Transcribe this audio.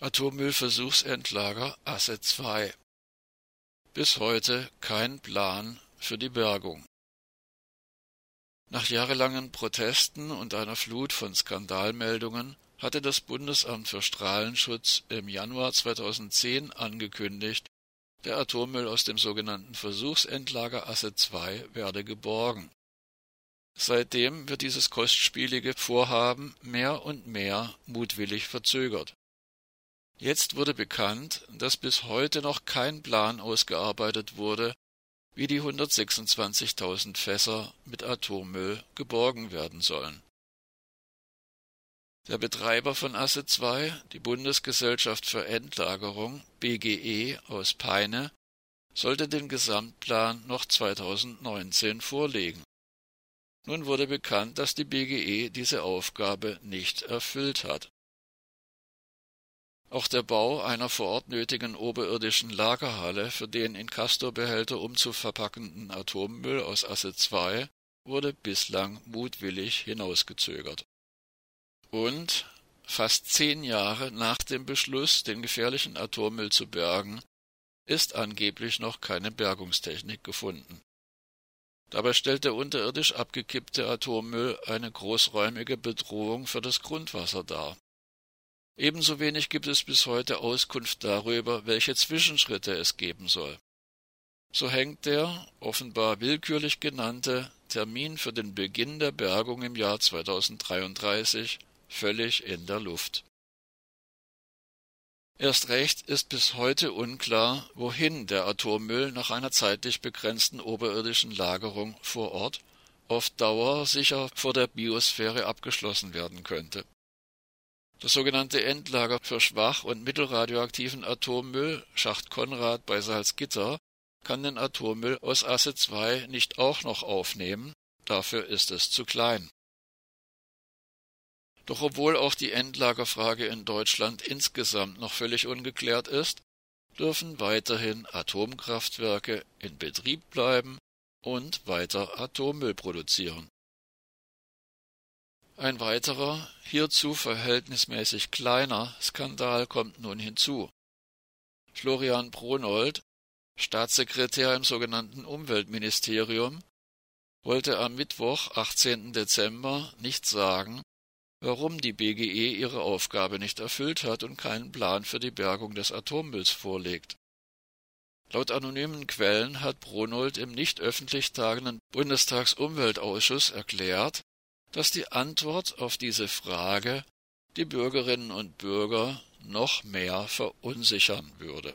Atommüllversuchsendlager Asse 2. Bis heute kein Plan für die Bergung. Nach jahrelangen Protesten und einer Flut von Skandalmeldungen hatte das Bundesamt für Strahlenschutz im Januar 2010 angekündigt, der Atommüll aus dem sogenannten Versuchsendlager Asse 2 werde geborgen. Seitdem wird dieses kostspielige Vorhaben mehr und mehr mutwillig verzögert. Jetzt wurde bekannt, dass bis heute noch kein Plan ausgearbeitet wurde, wie die 126.000 Fässer mit Atommüll geborgen werden sollen. Der Betreiber von Asse 2, die Bundesgesellschaft für Endlagerung BGE aus Peine, sollte den Gesamtplan noch 2019 vorlegen. Nun wurde bekannt, dass die BGE diese Aufgabe nicht erfüllt hat. Auch der Bau einer vor Ort nötigen oberirdischen Lagerhalle für den in Castor-Behälter umzuverpackenden Atommüll aus Asse 2 wurde bislang mutwillig hinausgezögert. Und fast zehn Jahre nach dem Beschluss, den gefährlichen Atommüll zu bergen, ist angeblich noch keine Bergungstechnik gefunden. Dabei stellt der unterirdisch abgekippte Atommüll eine großräumige Bedrohung für das Grundwasser dar. Ebenso wenig gibt es bis heute Auskunft darüber, welche Zwischenschritte es geben soll. So hängt der, offenbar willkürlich genannte, Termin für den Beginn der Bergung im Jahr 2033 völlig in der Luft. Erst recht ist bis heute unklar, wohin der Atommüll nach einer zeitlich begrenzten oberirdischen Lagerung vor Ort auf Dauer sicher vor der Biosphäre abgeschlossen werden könnte. Das sogenannte Endlager für schwach- und mittelradioaktiven Atommüll, Schacht Konrad bei Salzgitter, kann den Atommüll aus Asse 2 nicht auch noch aufnehmen, dafür ist es zu klein. Doch obwohl auch die Endlagerfrage in Deutschland insgesamt noch völlig ungeklärt ist, dürfen weiterhin Atomkraftwerke in Betrieb bleiben und weiter Atommüll produzieren. Ein weiterer, hierzu verhältnismäßig kleiner Skandal kommt nun hinzu. Florian Pronold, Staatssekretär im sogenannten Umweltministerium, wollte am Mittwoch, 18. Dezember, nicht sagen, warum die BGE ihre Aufgabe nicht erfüllt hat und keinen Plan für die Bergung des Atommülls vorlegt. Laut anonymen Quellen hat Pronold im nicht öffentlich tagenden Bundestagsumweltausschuss erklärt, dass die Antwort auf diese Frage die Bürgerinnen und Bürger noch mehr verunsichern würde